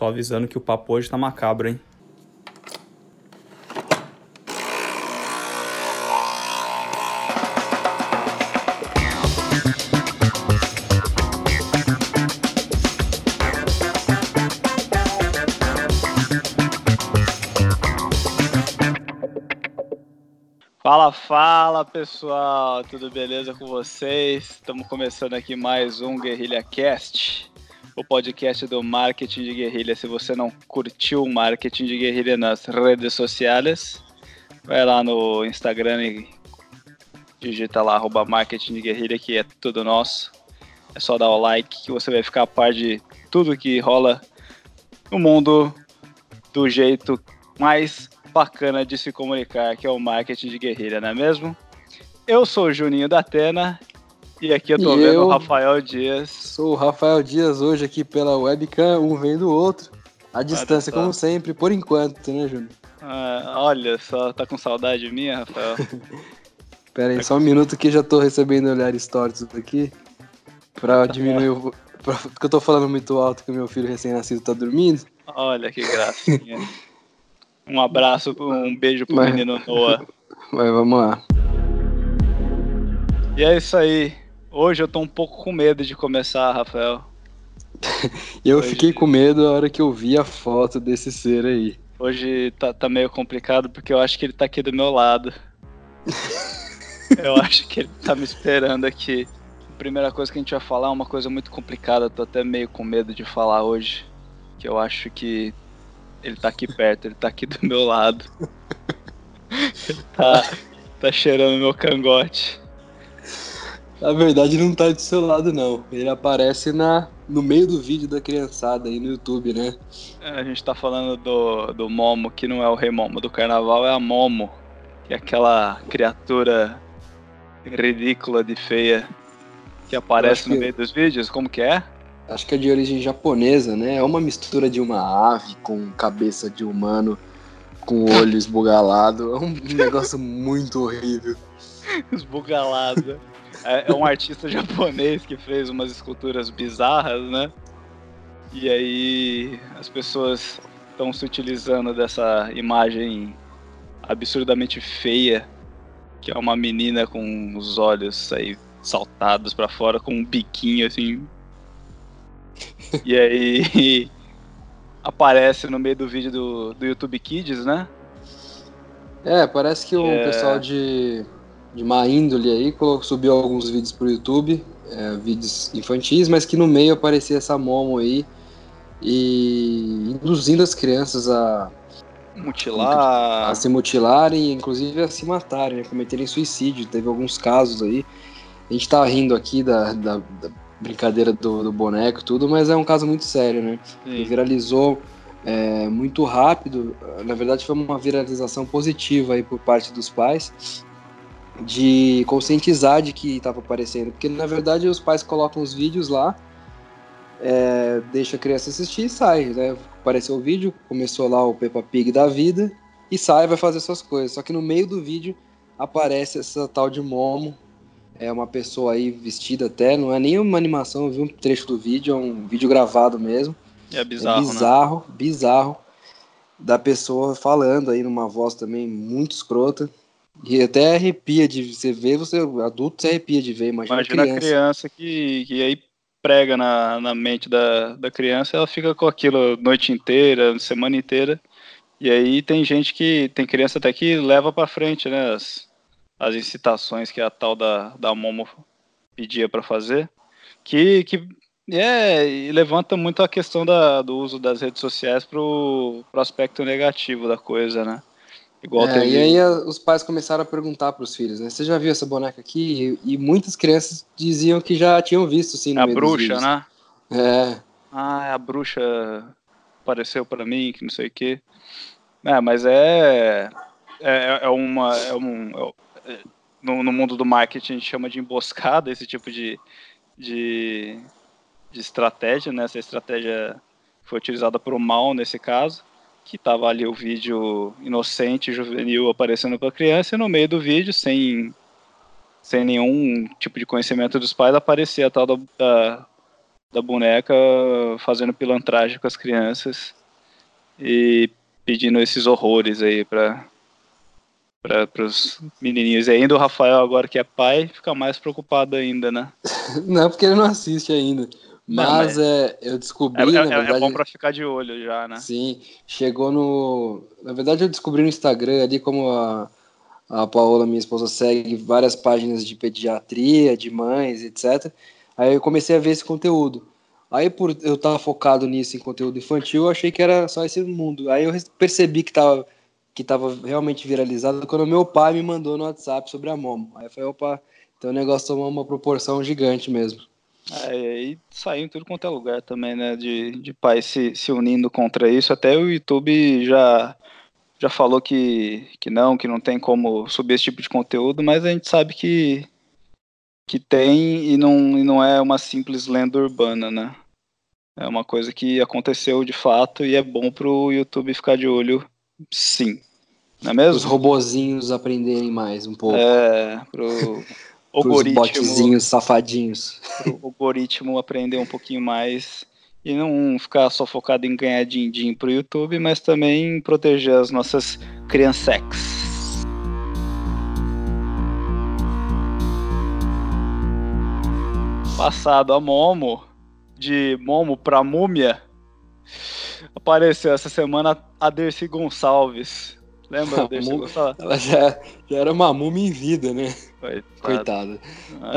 Só avisando que o papo hoje tá macabro, hein? Fala, fala pessoal, tudo beleza com vocês? Estamos começando aqui mais um Guerrilha Cast, o podcast do marketing de guerrilha. Se você não curtiu o marketing de guerrilha nas redes sociais, vai lá no Instagram e digita lá arroba marketing de guerrilha que é tudo nosso. É só dar o like que você vai ficar a par de tudo que rola no mundo do jeito mais bacana de se comunicar, que é o marketing de guerrilha, não é mesmo? Eu sou o Juninho da Atena e aqui eu tô E vendo eu? o Rafael Dias. Sou o Rafael Dias hoje aqui pela webcam, um vendo o outro. A distância, como sempre, por enquanto, né, Júnior? Ah, olha só, tá com saudade minha, Rafael? Pera aí, só um minuto que já tô recebendo olhares tortos aqui. Pra diminuir o. pra- Porque eu tô falando muito alto que o meu filho recém-nascido tá dormindo. Olha que gracinha. Um abraço, um beijo pro Mas- menino Noah. Mas vamos lá. E é isso aí. Hoje eu tô um pouco com medo de começar, Rafael. E eu Hoje- fiquei com medo a hora que eu vi a foto desse ser aí. Hoje tá, tá meio complicado porque eu acho que ele tá aqui do meu lado. eu acho que ele tá me esperando aqui. A primeira coisa que a gente vai falar é uma coisa muito complicada, tô até meio com medo de falar hoje. Que eu acho que ele tá aqui perto, ele tá aqui do meu lado. ele tá, tá cheirando meu cangote. Na verdade, não tá do seu lado, não. Ele aparece na, no meio do vídeo da criançada aí no YouTube, né? A gente tá falando do, do Momo, que não é o Rei Momo do carnaval, é a Momo, que é aquela criatura ridícula de feia que aparece no que- meio dos vídeos. Como que é? Acho que é de origem japonesa, né? É uma mistura de uma ave com cabeça de humano, com olho esbugalado. É um negócio muito horrível. Esbugalada. É, é um artista japonês que fez umas esculturas bizarras, né? E aí as pessoas estão se utilizando dessa imagem absurdamente feia, que é uma menina com os olhos aí saltados pra fora, com um biquinho assim. E aí aparece no meio do vídeo do, do YouTube Kids, né? É, parece que o É. pessoal de, de má índole aí subiu alguns vídeos pro YouTube, é, vídeos infantis, mas que no meio aparecia essa Momo aí e induzindo as crianças a, Mutilar. a se mutilarem inclusive a se matarem, né, cometerem suicídio. Teve alguns casos aí. A gente tá rindo aqui da, da, da brincadeira do, do boneco e tudo, mas é um caso muito sério, né? Viralizou é, muito rápido. Na verdade, foi uma viralização positiva aí por parte dos pais de conscientizar de que estava aparecendo, porque na verdade os pais colocam os vídeos lá, é, deixa a criança assistir e sai, né? Apareceu o vídeo, começou lá o Peppa Pig da vida e sai, vai fazer suas coisas. Só que no meio do vídeo aparece essa tal de Momo, é uma pessoa aí vestida até, não é nem uma animação, eu vi um trecho do vídeo, é um vídeo gravado mesmo. É bizarro, é né? bizarro, bizarro. Da pessoa falando aí numa voz também muito escrota. E até arrepia de você ver, você adulto se arrepia de ver, imagina, Imagina criança. a criança que, que aí prega na, na mente da, da criança, ela fica com aquilo noite inteira, semana inteira. E aí tem gente que. Tem criança até que leva pra frente, né? As, as incitações que a tal da, da Momo pedia pra fazer. Que, que é, levanta muito a questão da, do uso das redes sociais pro, pro aspecto negativo da coisa, né? Igual É, teve- E aí a- os pais começaram a perguntar para os filhos, né? Você já viu essa boneca aqui? E, e muitas crianças diziam que já tinham visto, sim, no a bruxa, né? É, Ah, a bruxa apareceu pra mim, que não sei o quê. É, mas é. É, é uma. É um, é- é- no, no mundo do marketing a gente chama de emboscada esse tipo de, de, de estratégia, né? Essa estratégia foi utilizada para o mal nesse caso, que tava ali o vídeo inocente, juvenil aparecendo para criança, e no meio do vídeo, sem, sem nenhum tipo de conhecimento dos pais, aparecia a tal da, da, da boneca fazendo pilantragem com as crianças e pedindo esses horrores aí pra, para os menininhos. E ainda o Rafael, agora que é pai, fica mais preocupado ainda, né? não, porque ele não assiste ainda. Mas, não, mas é, eu descobri. É, é, na verdade, é bom para ficar de olho já, né? Sim, chegou no. Na verdade, eu descobri no Instagram ali como a, a Paola, minha esposa, segue várias páginas de pediatria, de mães, etc. Aí eu comecei a ver esse conteúdo. Aí, por eu estar focado nisso, em conteúdo infantil, eu achei que era só esse mundo. Aí eu percebi que estava que tava realmente viralizado quando meu pai me mandou no WhatsApp sobre a Momo. Aí eu falei, opa, então o negócio tomou uma proporção gigante mesmo. É, e aí saiu em tudo quanto é lugar também, né? De, de pais se, se unindo contra isso. Até o YouTube já já falou que, que não, que não tem como subir esse tipo de conteúdo, mas a gente sabe que, que tem e não, e não é uma simples lenda urbana, né? É uma coisa que aconteceu de fato e é bom pro YouTube ficar de olho, sim. Não é mesmo? Os robozinhos aprenderem mais um pouco. É, pro algoritmo. Os botzinhos safadinhos. Pro algoritmo aprender um pouquinho mais e não ficar só focado em ganhar din-din pro YouTube, mas também proteger as nossas crianças. Passado a Momo, de Momo pra Múmia, apareceu essa semana a Dercy Gonçalves. Lembra Dercy Gonçalves? Ela já, já era uma múmia em vida, né? Coitada. Coitada.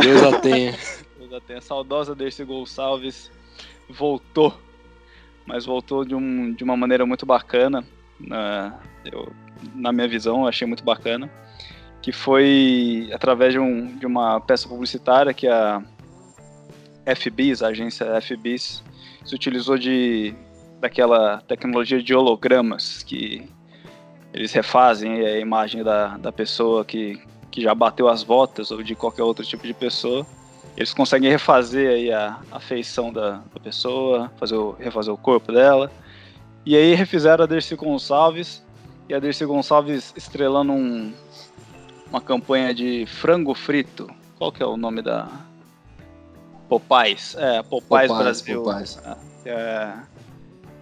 Deus a tenha. Deus a tenha. Saudosa Dercy Gonçalves voltou, mas voltou de, um, de uma maneira muito bacana. Na, eu, na minha visão, achei muito bacana. Que foi através de, um, de uma peça publicitária que a FBIS, a agência FBIS, se utilizou de daquela tecnologia de hologramas que eles refazem a imagem da, da pessoa que, que já bateu as botas ou de qualquer outro tipo de pessoa eles conseguem refazer aí a, a feição da, da pessoa, fazer o, refazer o corpo dela. E aí refizeram a Dercy Gonçalves, e a Dercy Gonçalves estrelando um, uma campanha de frango frito. Qual que é o nome da... Popais. É, Popais, Popais Brasil. Popais. É, que, é,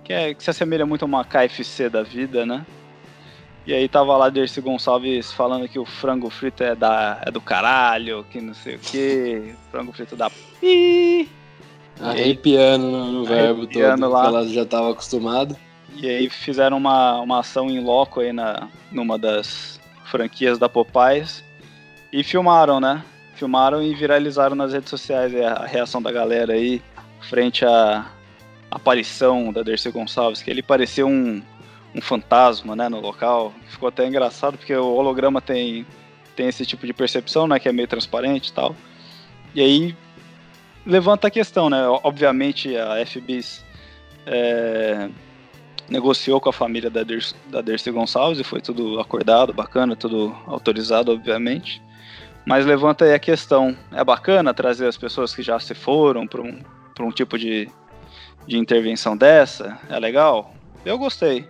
que, é, que se assemelha muito a uma KFC da vida, né? E aí tava lá Dercy Gonçalves falando que o frango frito é, da, é do caralho, que não sei o que, frango frito da pi. Arrepiando no, no verbo todo, lá. ela já estava acostumada. E aí fizeram uma, uma ação em loco aí na, numa das franquias da Popeyes e filmaram, né? Filmaram e viralizaram nas redes sociais a, a reação da galera aí frente à aparição da Dercy Gonçalves, que ele parecia um um fantasma, né, no local. Ficou até engraçado porque o holograma tem tem esse tipo de percepção, né, que é meio transparente e tal. E aí levanta a questão, né? Obviamente a FBIS é, negociou com a família da da Dercy Gonçalves e foi tudo acordado, bacana, tudo autorizado, obviamente. Mas levanta aí a questão: é bacana trazer as pessoas que já se foram para um, um tipo de, de intervenção dessa? É legal? Eu gostei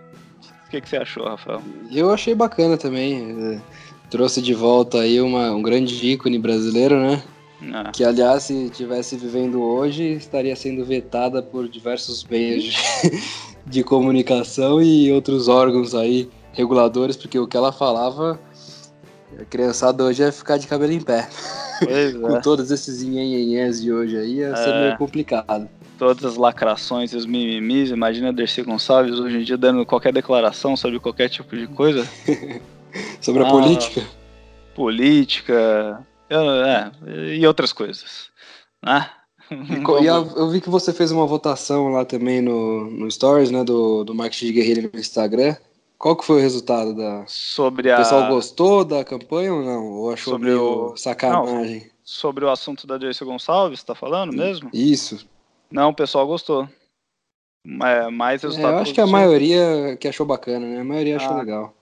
que, que você achou, Rafael? Eu achei bacana também. É, trouxe de volta aí uma, um grande ícone brasileiro, né? Ah. Que, aliás, se estivesse vivendo hoje, estaria sendo vetada por diversos meios de, de comunicação e outros órgãos aí, reguladores, porque o que ela falava, a criançada hoje é ficar de cabelo em pé. Pois Com é. todos esses nhenhenhés de hoje aí, ia ser é. meio complicado todas as lacrações e os mimimis. Imagina a Dercy Gonçalves hoje em dia dando qualquer declaração sobre qualquer tipo de coisa. sobre a ah, política? Política, é, e outras coisas. Né? E, eu vi que você fez uma votação lá também no, no Stories, né, do, do marketing de guerrilha no Instagram. Qual que foi o resultado da... Sobre a... O pessoal gostou da campanha ou não? Ou achou sobre meio o... sacanagem? Não, sobre o assunto da Dercy Gonçalves, tá falando mesmo? Isso. Não, o pessoal gostou. Mais resultado. É, eu acho que a maioria que achou bacana, né? A maioria achou ah. legal.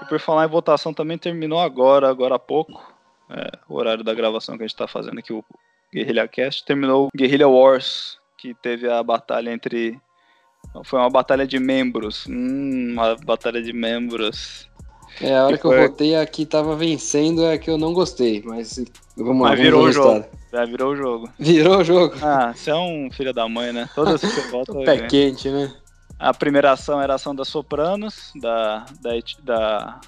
E por falar em votação, também terminou agora, agora há pouco. É, o horário da gravação que a gente está fazendo aqui, o Guerrilha Cast. Terminou o Guerrilha Wars, que teve a batalha entre. Foi uma batalha de membros. Hum, uma batalha de membros. É, a hora que, Que eu foi- votei aqui tava vencendo, é que eu não gostei, mas vamos lá. Mas virou o jogo. Já virou o jogo. Virou o jogo. Ah, você é um filho da mãe, né? Todas que você vota. O pé quente, né? A primeira ação era a ação da Sopranos, da, da, da,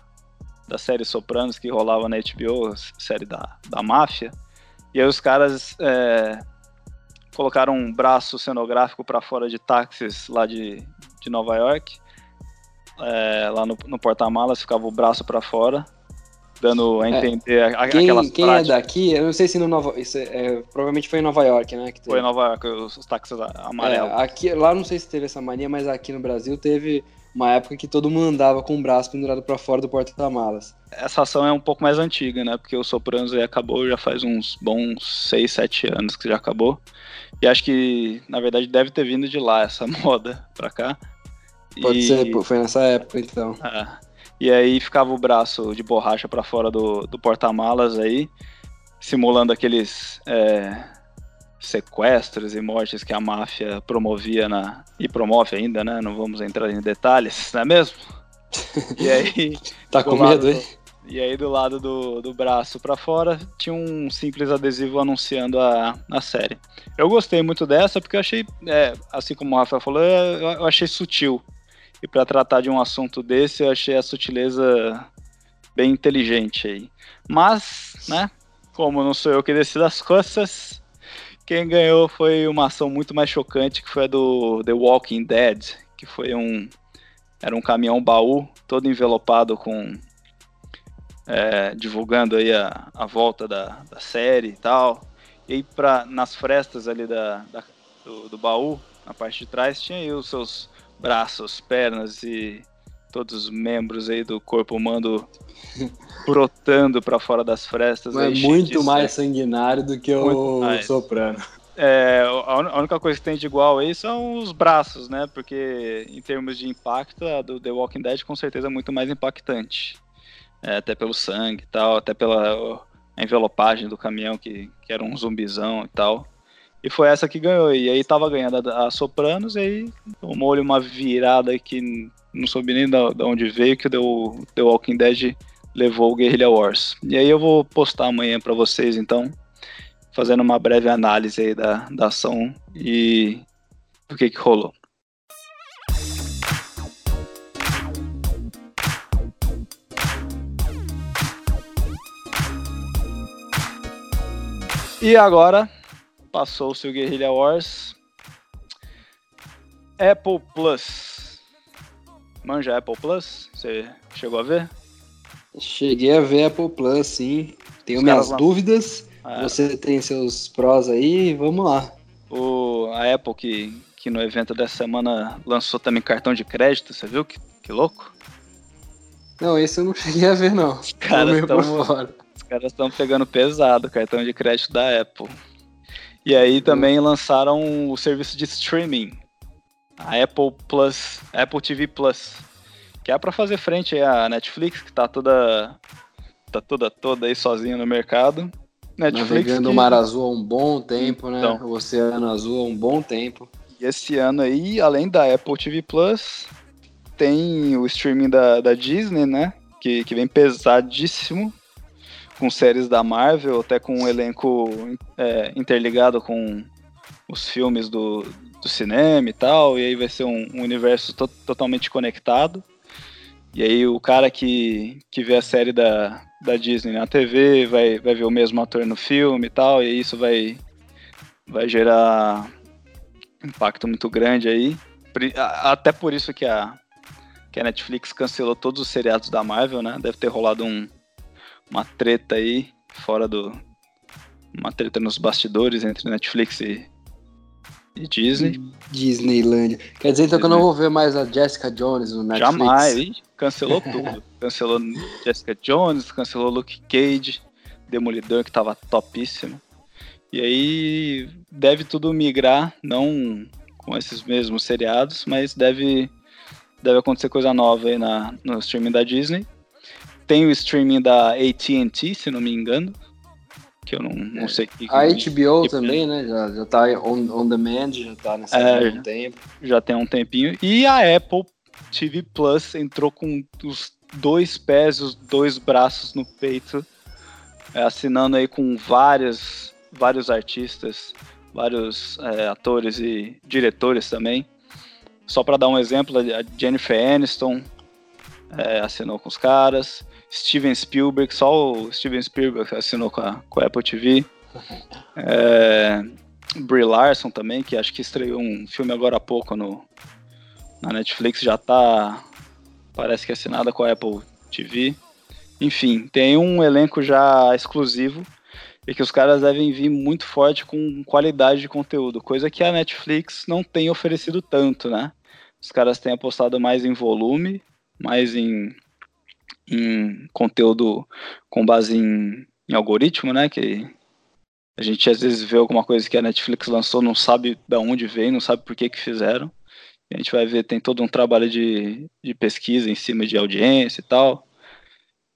da série Sopranos que rolava na HBO, série da, da máfia. E aí os caras é, colocaram um braço cenográfico para fora de táxis lá de, de Nova York. É, lá no, no porta-malas ficava o braço para fora, dando a É. entender a- Quem, aquelas quem é práticas. daqui, eu não sei se no Nova. Isso é- é, provavelmente foi em Nova York, né? Foi em Nova York, os, os táxis amarelos. É, aqui, lá não sei se teve essa mania, mas aqui no Brasil teve uma época que todo mundo andava com o braço pendurado pra fora do porta-malas. Essa ação é um pouco mais antiga, né? Porque o Sopranos aí acabou já faz uns bons 6, 7 anos que já acabou. E acho que, na verdade, deve ter vindo de lá essa moda pra cá. Pode E- ser, foi nessa época então. É. E aí ficava o braço de borracha pra fora do, do porta-malas aí, simulando aqueles é, sequestros e mortes que a máfia promovia na e promove ainda, né? Não vamos entrar em detalhes, não é mesmo? E aí Tá com medo, hein? E aí do lado do, do braço pra fora tinha um simples adesivo anunciando a, a série. Eu gostei muito dessa porque eu achei, é, assim como o Rafael falou, eu, eu achei sutil. E pra tratar de um assunto desse, eu achei a sutileza bem inteligente aí. Mas, né, como não sou eu que decido as coisas, quem ganhou foi uma ação muito mais chocante, que foi a do The Walking Dead, que foi um era um caminhão baú todo envelopado com é, divulgando aí a, a volta da, da série e tal. E aí nas frestas ali da, da- do, do baú, na parte de trás, tinha aí os seus braços, pernas e todos os membros aí do corpo humano brotando pra fora das frestas. aí, é muito mais sanguinário do que Muito o mais. Soprano. é, a única coisa que tem de igual aí são os braços, né? Porque em termos de impacto, a do The Walking Dead com certeza é muito mais impactante. É, até pelo sangue e tal, até pela ó, envelopagem do caminhão, que, que era um zumbizão e tal. E foi essa que ganhou. E aí tava ganhando a, Sopranos, e aí tomou-lhe uma virada que não soube nem da, onde veio, que o The, Walking Dead levou o Guerrilla Wars. E aí eu vou postar amanhã pra vocês, então, fazendo uma breve análise aí da, da ação e do que que rolou. E agora, passou-se o Guerrilla Wars. Apple Plus. Manja Apple Plus? Você chegou a ver? Cheguei a ver Apple Plus, sim. Tenho Os minhas dúvidas. Ah, Você tem seus prós aí, vamos lá. o, a Apple que, que no evento dessa semana lançou também cartão de crédito, você viu? Que, que louco? Não, esse eu não cheguei a ver, não. Os caras estão pegando pesado o cartão de crédito da Apple. E aí também lançaram o serviço de streaming, a Apple Plus, Apple TV Plus, que é para fazer frente aí à Netflix, que tá toda tá toda toda aí sozinha no mercado. Netflix Navegando que- o Mar Azul há um bom tempo, né? Então. O Oceano Azul há um bom tempo. E esse ano aí, além da Apple TV Plus, tem o streaming da, da Disney, né? Que, que vem pesadíssimo, com séries da Marvel, até com um elenco é, interligado com os filmes do, do cinema e tal. E aí vai ser um, um universo to- totalmente conectado. E aí o cara que, que vê a série da, da Disney na TV vai, vai ver o mesmo ator no filme e tal. E isso vai, vai gerar impacto muito grande aí. Até por isso que a, que a Netflix cancelou todos os seriados da Marvel, né? Deve ter rolado um, uma treta aí, fora do. Uma treta nos bastidores entre Netflix e, e Disney. Disneylandia. Quer dizer então que eu não vou ver mais a Jessica Jones no Netflix? Jamais, cancelou tudo. cancelou Jessica Jones, cancelou Luke Cage, Demolidor, que tava topíssimo. E aí deve tudo migrar, não com esses mesmos seriados, mas deve, deve acontecer coisa nova aí na, no streaming da Disney. Tem o streaming da AT&T, se não me engano, que eu não, não sei. que- A HBO que- também, né? Já, já tá on, on demand, já tá nessa É, um tempo. já tem um tempinho. E a Apple TV Plus entrou com os dois pés e os dois braços no peito, é, assinando aí com vários, vários artistas, vários é, atores e diretores também. Só para dar um exemplo, a Jennifer Aniston é, assinou com os caras, Steven Spielberg, só o Steven Spielberg assinou com a, com a Apple TV. É, Brie Larson também, que acho que estreou um filme agora há pouco no, na Netflix, já tá. Parece que assinada com a Apple TV. Enfim, tem um elenco já exclusivo e que os caras devem vir muito forte com qualidade de conteúdo, coisa que a Netflix não tem oferecido tanto, né? Os caras têm apostado mais em volume, mais em, em conteúdo com base em, em algoritmo, né? Que a gente às vezes vê alguma coisa que a Netflix lançou, não sabe de onde veio, não sabe por que que fizeram. E a gente vai ver, tem todo um trabalho de, de pesquisa em cima de audiência e tal.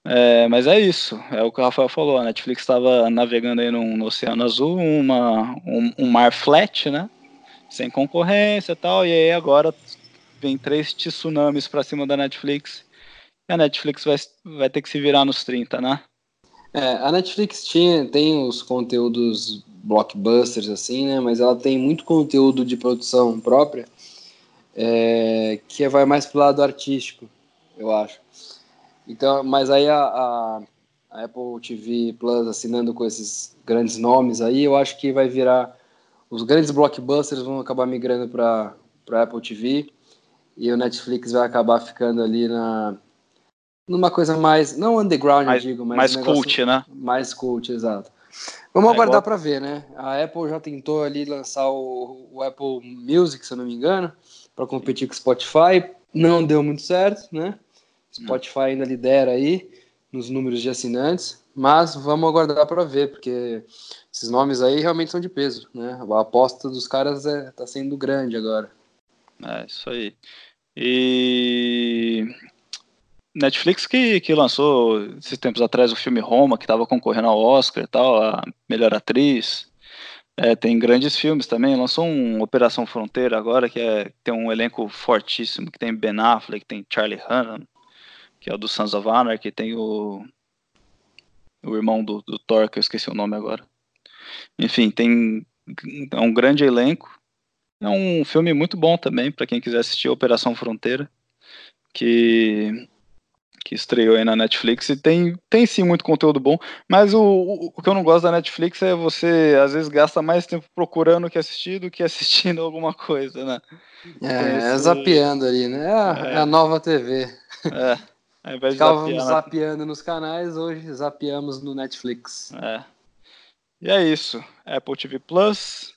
É, mas é isso, é o que o Rafael falou, a Netflix estava navegando aí no, no, Oceano Azul, uma, um, um, mar flat, né? Sem concorrência e tal, e aí agora vem três tsunamis para cima da Netflix, a Netflix vai, vai ter que se virar nos 30, né? É, a Netflix tinha, tem os conteúdos blockbusters, assim, né? Mas ela tem muito conteúdo de produção própria é, que vai mais pro lado artístico, eu acho. Então, mas aí a, a, a, Apple TV Plus assinando com esses grandes nomes aí, eu acho que vai virar os grandes blockbusters vão acabar migrando para Apple TV e o Netflix vai acabar ficando ali na numa coisa mais, não underground, mais, eu digo, mas mais um cult, né? Mais cult, exato. Vamos é aguardar igual... para ver, né? A Apple já tentou ali lançar o, o Apple Music, se eu não me engano, para competir com o Spotify, não deu muito certo, né? Spotify ainda lidera aí nos números de assinantes, mas vamos aguardar para ver, porque esses nomes aí realmente são de peso, né? A aposta dos caras é, tá sendo grande agora. É, isso aí. E Netflix que, que lançou esses tempos atrás o filme Roma, que estava concorrendo ao Oscar e tal, a melhor atriz. É, tem grandes filmes também. Lançou um Operação Fronteira agora, que é, tem um elenco fortíssimo, que tem Ben Affleck, tem Charlie Hunnam, que é o do Sons of Anarchy, tem o, o irmão do, do Thor, que eu esqueci o nome agora. Enfim, tem é um grande elenco. É um filme muito bom também, para quem quiser assistir Operação Fronteira, que que estreou aí na Netflix e tem, tem sim muito conteúdo bom, mas o, o, o, que eu não gosto da Netflix é você às vezes gasta mais tempo procurando que assistir do que assistindo alguma coisa, né? É, é zapeando ali, né? É a, é. é a nova TV. É. Ao invés de Ficávamos zapear, zapeando nos canais, hoje zapeamos no Netflix. É. E é isso. Apple TV Plus,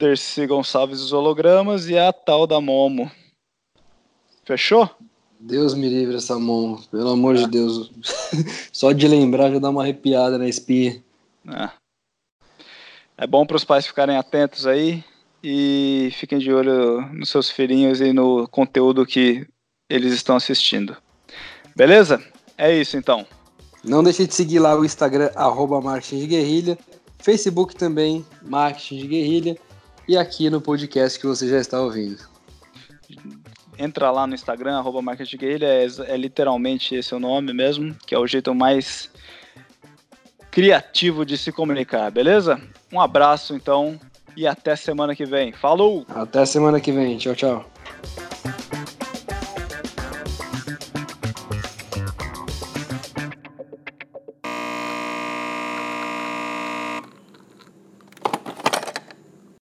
Dercy Gonçalves os hologramas e a tal da Momo. Fechou? Deus me livre essa mão, pelo amor de Deus. Só de lembrar já dá uma arrepiada na espinha. É, é bom para os pais ficarem atentos aí e fiquem de olho nos seus filhinhos e no conteúdo que eles estão assistindo. Beleza? É isso então. Não deixe de seguir lá o Instagram, arroba Marketing de Guerrilha, Facebook também, Marketing de Guerrilha, e aqui no podcast que você já está ouvindo entra lá no Instagram, arroba Marketing Guerrilha, é, é literalmente esse o nome mesmo, que é o jeito mais criativo de se comunicar, beleza? Um abraço então e até semana que vem. Falou! Até semana que vem. Tchau, tchau.